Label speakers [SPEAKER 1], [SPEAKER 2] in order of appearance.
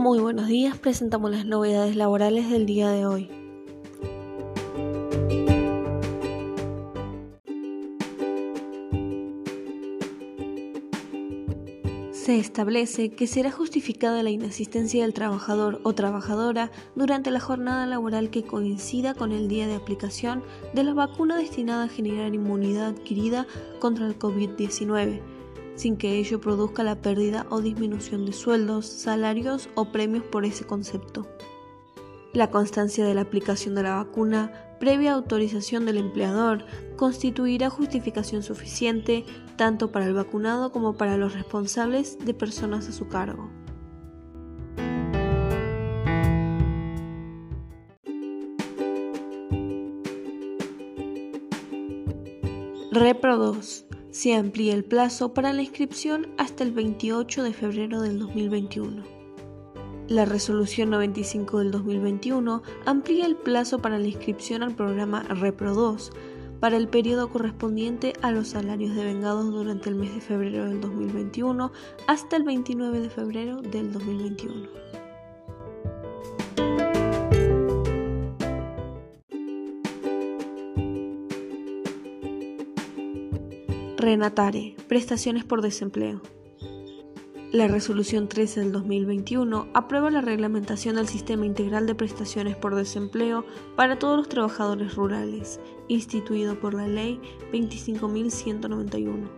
[SPEAKER 1] Muy buenos días, presentamos las novedades laborales del día de hoy. Se establece que será justificada la inasistencia del trabajador o trabajadora durante la jornada laboral que coincida con el día de aplicación de la vacuna destinada a generar inmunidad adquirida contra el COVID-19, sin que ello produzca la pérdida o disminución de sueldos, salarios o premios por ese concepto. La constancia de la aplicación de la vacuna, previa autorización del empleador, constituirá justificación suficiente tanto para el vacunado como para los responsables de personas a su cargo. Repro 2. Se amplía el plazo para la inscripción hasta el 28 de febrero del 2021. La resolución 95 del 2021 amplía el plazo para la inscripción al programa Repro 2 para el periodo correspondiente a los salarios devengados durante el mes de febrero del 2021 hasta el 29 de febrero del 2021. Renatare, prestaciones por desempleo. La resolución 13 del 2021 aprueba la reglamentación del Sistema Integral de Prestaciones por Desempleo para todos los trabajadores rurales, instituido por la Ley 25.191.